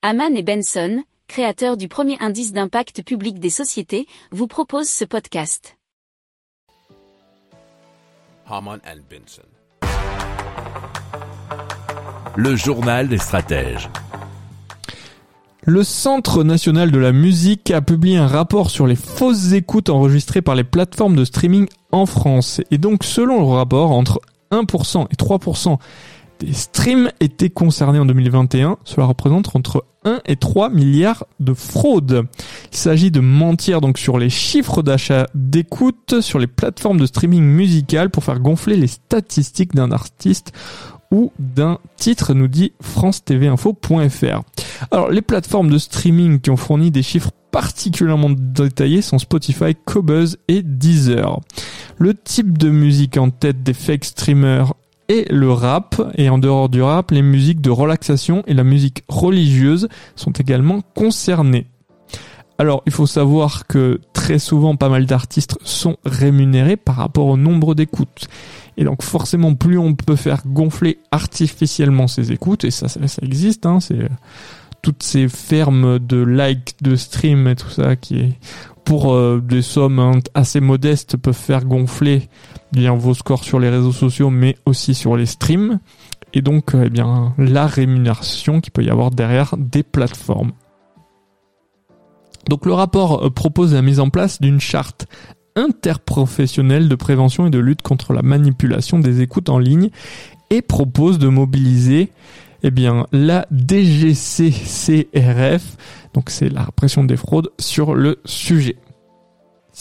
Haman et Benson, créateurs du premier indice d'impact public des sociétés, vous proposent ce podcast. Haman and Benson. Le journal des stratèges. Le Centre national de la musique a publié un rapport sur les fausses écoutes enregistrées par les plateformes de streaming en France. Et donc, selon le rapport, entre 1% et 3% des streams étaient concernés en 2021. Cela représente entre 1 et 3 milliards de fraudes. Il s'agit de mentir donc sur les chiffres d'achat d'écoute sur les plateformes de streaming musical pour faire gonfler les statistiques d'un artiste ou d'un titre, nous dit France TV Info.fr. Alors, les plateformes de streaming qui ont fourni des chiffres particulièrement détaillés sont Spotify, Cobuzz et Deezer. Le type de musique en tête des fake streamers est le rap, et en dehors du rap, les musiques de relaxation et la musique religieuse sont également concernées. Alors, il faut savoir que très souvent, pas mal d'artistes sont rémunérés par rapport au nombre d'écoutes. Et donc forcément, plus on peut faire gonfler artificiellement ses écoutes, et ça, ça, existe, hein, c'est toutes ces fermes de likes, de stream et tout ça qui pour euh, des sommes hein, assez modestes peuvent faire gonfler bien vos scores sur les réseaux sociaux, mais aussi sur les streams. Et donc, euh, eh bien, la rémunération qui peut y avoir derrière des plateformes. Donc le rapport propose la mise en place d'une charte interprofessionnel de prévention et de lutte contre la manipulation des écoutes en ligne et propose de mobiliser eh bien, la DGCCRF, donc c'est la répression des fraudes, sur le sujet.